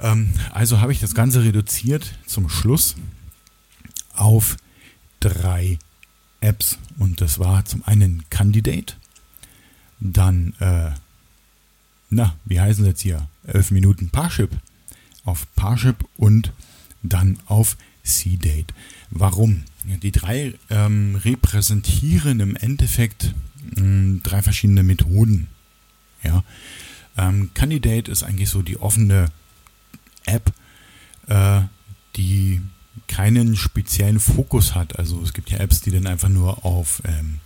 Ähm, also habe ich das Ganze reduziert zum Schluss auf drei Apps. Und das war zum einen Candidate, dann, äh, na, wie heißen sie jetzt hier? 11 Minuten Parship auf Parship und dann auf C-Date. Warum? Die drei ähm, repräsentieren im Endeffekt mh, hm, drei verschiedene Methoden. Ja. Ähm, Candidate ist eigentlich so die offene App, äh, die keinen speziellen Fokus hat. Also es gibt ja Apps, die dann einfach nur auf ähm,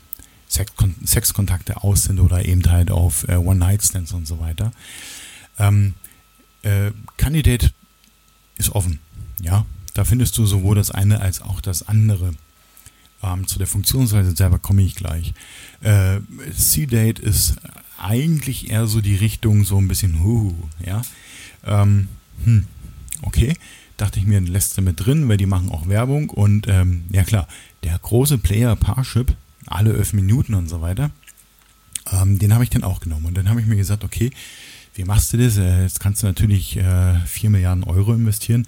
Sexkon Sexkontakte aus sind oder eben halt auf äh, One-Night-Stands und so weiter. Ähm, äh, Candidate ist offen, ja. Da findest du sowohl das eine als auch das andere. Ähm, zu der Funktionsweise selber komme ich gleich. Äh, C-Date ist eigentlich eher so die Richtung so ein bisschen, huh, ja. Ähm, hm, okay, dachte ich mir, lässt du mit drin, weil die machen auch Werbung und ähm, ja klar, der große Player Parship, alle 11 Minuten und so weiter, ähm, den habe ich dann auch genommen und dann habe ich mir gesagt, okay, wie machst du das? Äh, jetzt kannst du natürlich äh, 4 Milliarden Euro investieren.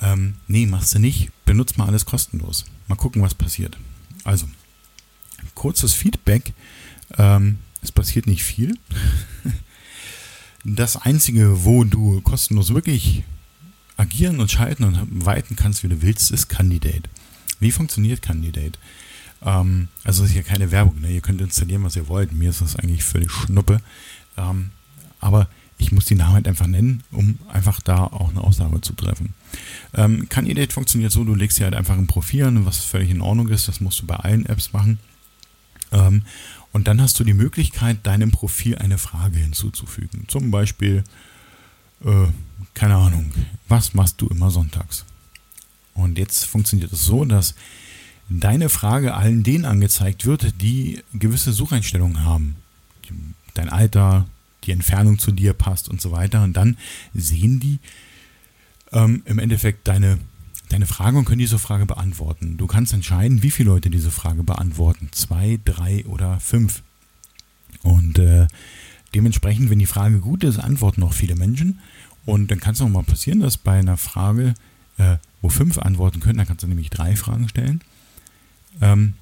Ähm, nee, machst du nicht. Benutzt mal alles kostenlos. Mal gucken, was passiert. Also, kurzes Feedback. Ähm, es passiert nicht viel. Das Einzige, wo du kostenlos wirklich agieren und schalten und weiten kannst, wie du willst, ist Candidate. Wie funktioniert Candidate? Ähm, also es ist ja keine Werbung. Ne? Ihr könnt installieren, was ihr wollt. Mir ist das eigentlich völlig Schnuppe. Ähm, aber ich muss die Namen halt einfach nennen, um einfach da auch eine Aussage zu treffen. Ähm, Candidate funktioniert so, du legst hier halt einfach ein Profil an, was völlig in Ordnung ist. Das musst du bei allen Apps machen. Ähm, und dann hast du die Möglichkeit, deinem Profil eine Frage hinzuzufügen. Zum Beispiel, äh, keine Ahnung, was machst du immer sonntags? Und jetzt funktioniert es so, dass deine Frage allen denen angezeigt wird, die gewisse Sucheinstellungen haben. Dein Alter, die Entfernung zu dir passt und so weiter. Und dann sehen die ähm, im Endeffekt deine, deine Frage und können diese Frage beantworten. Du kannst entscheiden, wie viele Leute diese Frage beantworten. Zwei, drei oder fünf. Und äh, dementsprechend, wenn die Frage gut ist, antworten auch viele Menschen. Und dann kann es auch mal passieren, dass bei einer Frage, äh, wo fünf antworten können, dann kannst du nämlich drei Fragen stellen ähm,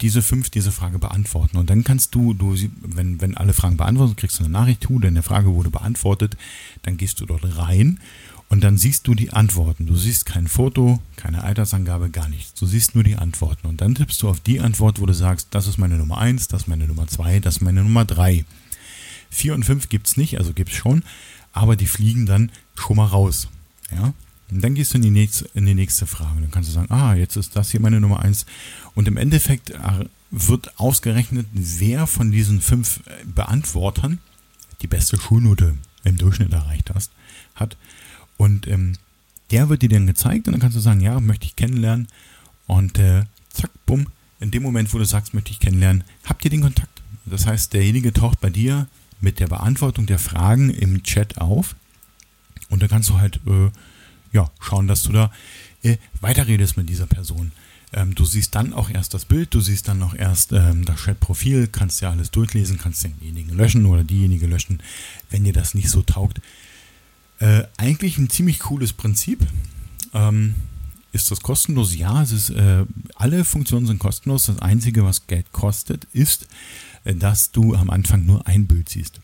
diese fünf diese Frage beantworten. Und dann kannst du, du wenn, wenn alle Fragen beantwortet, kriegst du eine Nachricht, du, deine Frage wurde beantwortet, dann gehst du dort rein und dann siehst du die Antworten. Du siehst kein Foto, keine Altersangabe, gar nichts. Du siehst nur die Antworten. Und dann tippst du auf die Antwort, wo du sagst, das ist meine Nummer 1, das ist meine Nummer 2, das ist meine Nummer 3. 4 und 5 gibt es nicht, also gibt es schon, aber die fliegen dann schon mal raus. Ja? Und dann gehst du in die, nächste, in die nächste Frage. Dann kannst du sagen, ah, jetzt ist das hier meine Nummer 1. Und im Endeffekt äh, wird ausgerechnet, wer von diesen fünf äh, Beantwortern die beste Schulnote im Durchschnitt erreicht hast, hat. Und ähm, der wird dir dann gezeigt und dann kannst du sagen, ja, möchte ich kennenlernen. Und äh, zack, bumm, in dem Moment, wo du sagst, möchte ich kennenlernen, habt ihr den Kontakt. Das heißt, derjenige taucht bei dir mit der Beantwortung der Fragen im Chat auf. Und dann kannst du halt äh, ja, schauen, dass du da äh, weiterredest mit dieser Person. Ähm, du siehst dann auch erst das Bild, du siehst dann auch erst ähm, das Chat-Profil, kannst ja alles durchlesen, kannst denjenigen löschen oder diejenige löschen, wenn dir das nicht so taugt. Äh, eigentlich ein ziemlich cooles Prinzip. Ähm, ist das kostenlos? Ja, es ist, äh, alle Funktionen sind kostenlos. Das Einzige, was Geld kostet, ist, dass du am Anfang nur ein Bild siehst.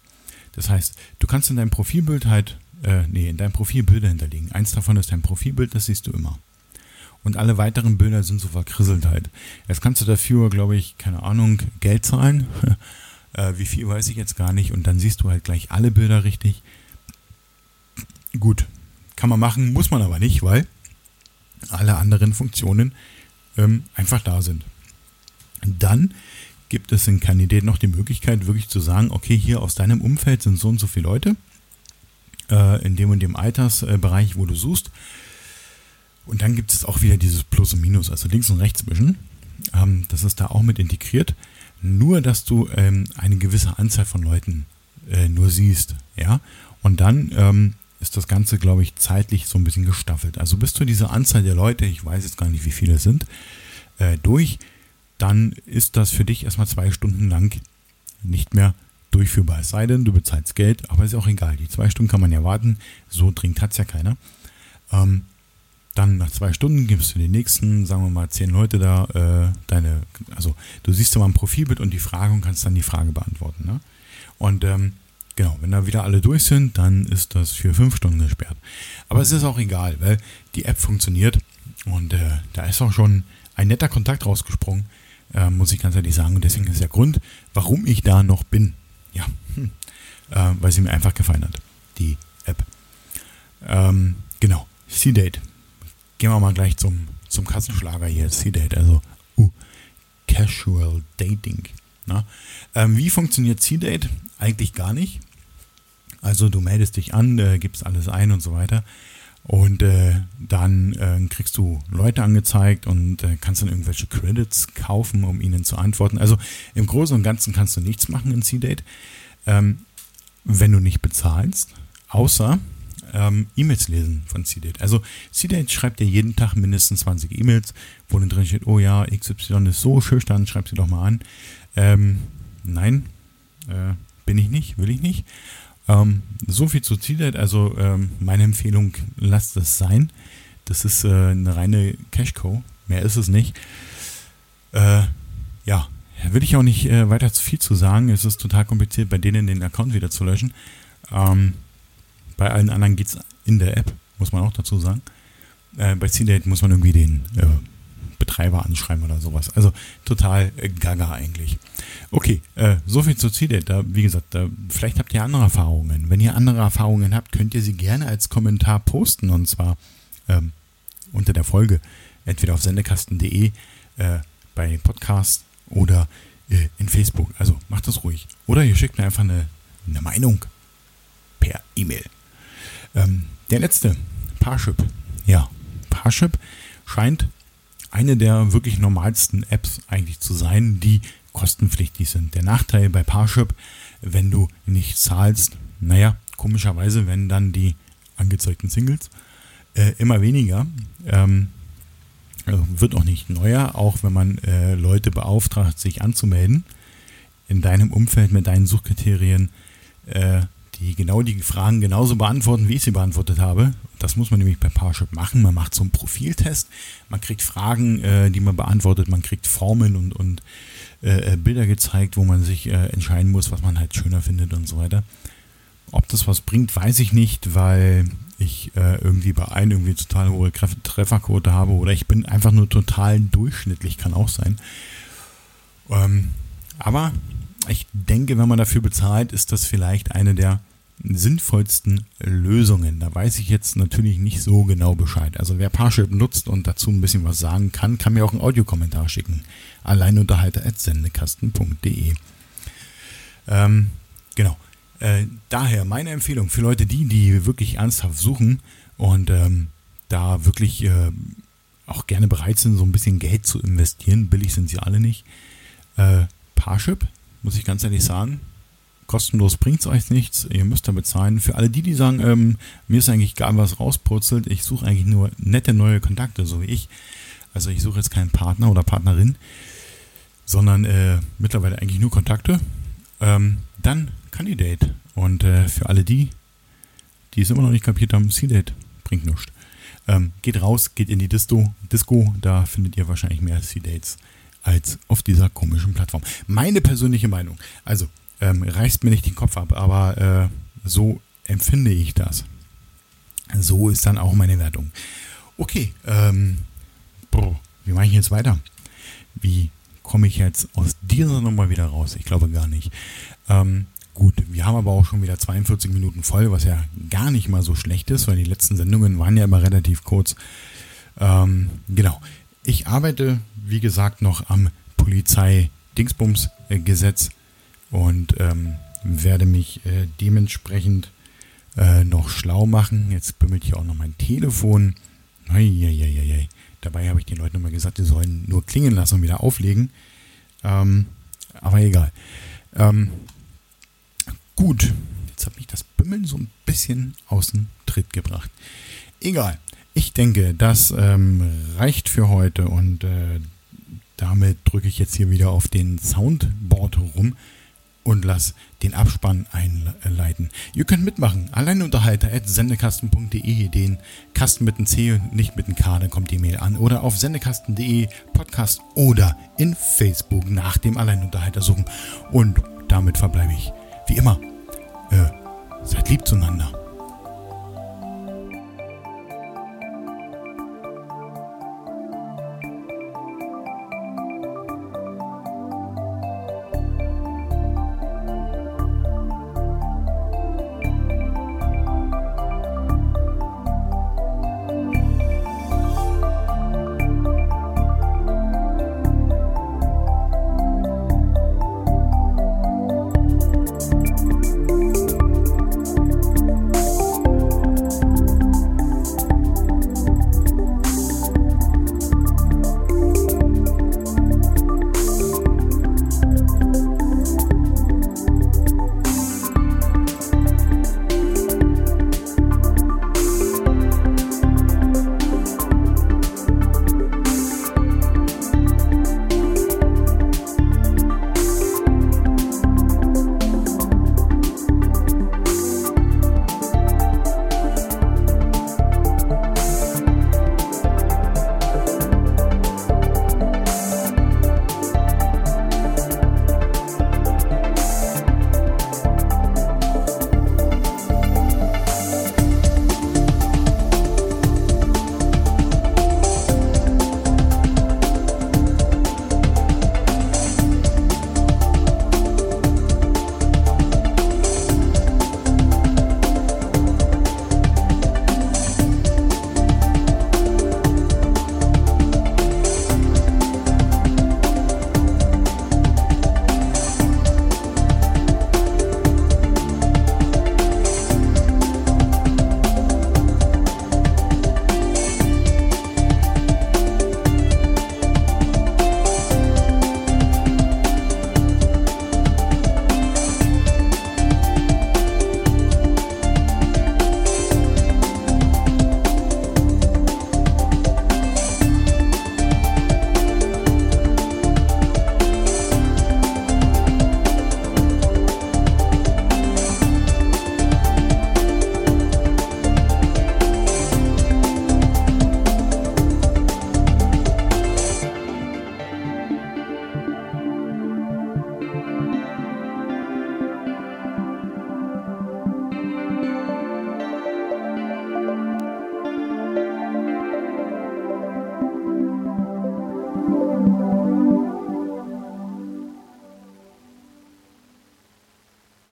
Das heißt, du kannst in deinem Profilbild halt äh, nee, in deinem Profil Bilder hinterlegen. Eins davon ist dein Profilbild, das siehst du immer. Und alle weiteren Bilder sind so verkrisselt halt. Jetzt kannst du dafür, glaube ich, keine Ahnung, Geld zahlen. äh, wie viel weiß ich jetzt gar nicht. Und dann siehst du halt gleich alle Bilder richtig. Gut, kann man machen, muss man aber nicht, weil alle anderen Funktionen ähm, einfach da sind. Dann gibt es in Candidate noch die Möglichkeit, wirklich zu sagen, okay, hier aus deinem Umfeld sind so und so viele Leute äh, in dem und dem Altersbereich, wo du suchst. Und dann gibt es auch wieder dieses Plus und Minus, also links und rechts zwischen. Ähm, das ist da auch mit integriert. Nur, dass du ähm, eine gewisse Anzahl von Leuten äh, nur siehst. Ja? Und dann ähm, ist das Ganze, glaube ich, zeitlich so ein bisschen gestaffelt. Also bis zu dieser Anzahl der Leute, ich weiß jetzt gar nicht, wie viele es sind, äh, durch, dann ist das für dich erstmal zwei Stunden lang nicht mehr durchführbar. Es sei denn, du bezahlst Geld, aber ist auch egal. Die zwei Stunden kann man ja warten. So dringend hat es ja keiner. Ähm, dann nach zwei Stunden gibst du den nächsten, sagen wir mal, zehn Leute da äh, deine, also du siehst immer ein Profilbild und die Frage und kannst dann die Frage beantworten. Ne? Und ähm, genau, wenn da wieder alle durch sind, dann ist das für fünf Stunden gesperrt. Aber es ist auch egal, weil die App funktioniert und äh, da ist auch schon ein netter Kontakt rausgesprungen, äh, muss ich ganz ehrlich sagen. Und deswegen ist der Grund, warum ich da noch bin ja, hm, äh, weil sie mir einfach gefallen hat, die App. Ähm, genau, C-Date. Gehen wir mal gleich zum, zum Kassenschlager hier, C-Date, also uh, Casual Dating. Na? Ähm, wie funktioniert C-Date? Eigentlich gar nicht. Also du meldest dich an, äh, gibst alles ein und so weiter. Und äh, dann äh, kriegst du Leute angezeigt und äh, kannst dann irgendwelche Credits kaufen, um ihnen zu antworten. Also im Großen und Ganzen kannst du nichts machen in C-Date, ähm, wenn du nicht bezahlst, außer ähm, E-Mails lesen von C-Date. Also C-Date schreibt dir jeden Tag mindestens 20 E-Mails, wo dann drin steht, oh ja, XY ist so schüchtern, schreib sie doch mal an. Ähm, nein, äh, bin ich nicht, will ich nicht. Ähm, so viel zu Zielheit. Also ähm, meine Empfehlung, lasst das sein. Das ist äh, eine reine Cash-Co. Mehr ist es nicht. Äh, ja, will ich auch nicht äh, weiter zu viel zu sagen. Es ist total kompliziert, bei denen den Account wieder zu löschen. Ähm, bei allen anderen geht es in der App, muss man auch dazu sagen. Äh, bei C-Date muss man irgendwie den äh, Betreiber anschreiben oder sowas. Also total äh, gaga eigentlich. Okay, äh, so viel zu Ziele. Da, wie gesagt, da, vielleicht habt ihr andere Erfahrungen. Wenn ihr andere Erfahrungen habt, könnt ihr sie gerne als Kommentar posten und zwar ähm, unter der Folge, entweder auf sendekasten.de, äh, bei Podcast oder äh, in Facebook. Also macht das ruhig. Oder ihr schickt mir einfach eine, eine Meinung per E-Mail. Ähm, der letzte, Parship. Ja, Parship scheint eine der wirklich normalsten Apps eigentlich zu sein, die kostenpflichtig sind. Der Nachteil bei Parship, wenn du nicht zahlst, naja, komischerweise werden dann die angezeigten Singles äh, immer weniger. Ähm, also wird auch nicht neuer, auch wenn man äh, Leute beauftragt, sich anzumelden. In deinem Umfeld mit deinen Suchkriterien, äh, die genau die Fragen genauso beantworten, wie ich sie beantwortet habe. Das muss man nämlich bei Parship machen. Man macht so einen Profiltest. Man kriegt Fragen, äh, die man beantwortet. Man kriegt Formeln und, und äh, Bilder gezeigt, wo man sich äh, entscheiden muss, was man halt schöner findet und so weiter. Ob das was bringt, weiß ich nicht, weil ich äh, irgendwie bei einem irgendwie total hohe Trefferquote habe oder ich bin einfach nur total durchschnittlich, kann auch sein. Ähm, aber ich denke, wenn man dafür bezahlt, ist das vielleicht eine der sinnvollsten Lösungen. Da weiß ich jetzt natürlich nicht so genau Bescheid. Also wer Parship nutzt und dazu ein bisschen was sagen kann, kann mir auch einen Audiokommentar schicken. Alleinunterhalter.sendekasten.de ähm, Genau. Äh, daher meine Empfehlung für Leute, die, die wirklich ernsthaft suchen und ähm, da wirklich äh, auch gerne bereit sind, so ein bisschen Geld zu investieren. Billig sind sie alle nicht. Äh, Parship, muss ich ganz ehrlich sagen, kostenlos bringt es euch nichts. Ihr müsst da bezahlen. Für alle die, die sagen, ähm, mir ist eigentlich gar was rauspurzelt, ich suche eigentlich nur nette neue Kontakte, so wie ich. Also ich suche jetzt keinen Partner oder Partnerin, sondern äh, mittlerweile eigentlich nur Kontakte. Ähm, dann Candidate. Und äh, für alle die, die es immer noch nicht kapiert haben, C-Date bringt nichts. Ähm, geht raus, geht in die Disco, Disco, da findet ihr wahrscheinlich mehr C-Dates als auf dieser komischen Plattform. Meine persönliche Meinung. Also, ähm, reißt mir nicht den Kopf ab, aber äh, so empfinde ich das. So ist dann auch meine Wertung. Okay, ähm, boah, wie mache ich jetzt weiter? Wie komme ich jetzt aus dieser Nummer wieder raus? Ich glaube gar nicht. Ähm, Gut, wir haben aber auch schon wieder 42 Minuten voll, was ja gar nicht mal so schlecht ist, weil die letzten Sendungen waren ja immer relativ kurz. Ähm, genau. Ich arbeite, wie gesagt, noch am Polizei-Dingsbums-Gesetz und ähm, werde mich äh, dementsprechend äh, noch schlau machen. Jetzt bimmelt hier auch noch mein Telefon. Eieieiei. Dabei habe ich den Leuten immer gesagt, die sollen nur klingen lassen und wieder auflegen. Ähm, aber egal. Ähm, Gut, jetzt hat mich das Bimmeln so ein bisschen aus dem Tritt gebracht. Egal. Ich denke, das ähm, reicht für heute und äh, damit drücke ich jetzt hier wieder auf den Soundboard rum und lass den Abspann einleiten. Ihr könnt mitmachen. Alleinunterhalter.sendekasten.de den Kasten mit dem C und nicht mit dem K, dann kommt die Mail an. Oder auf sendekasten.de Podcast oder in Facebook nach dem Alleinunterhalter suchen. Und damit verbleibe ich wie immer, äh, seid lieb zueinander.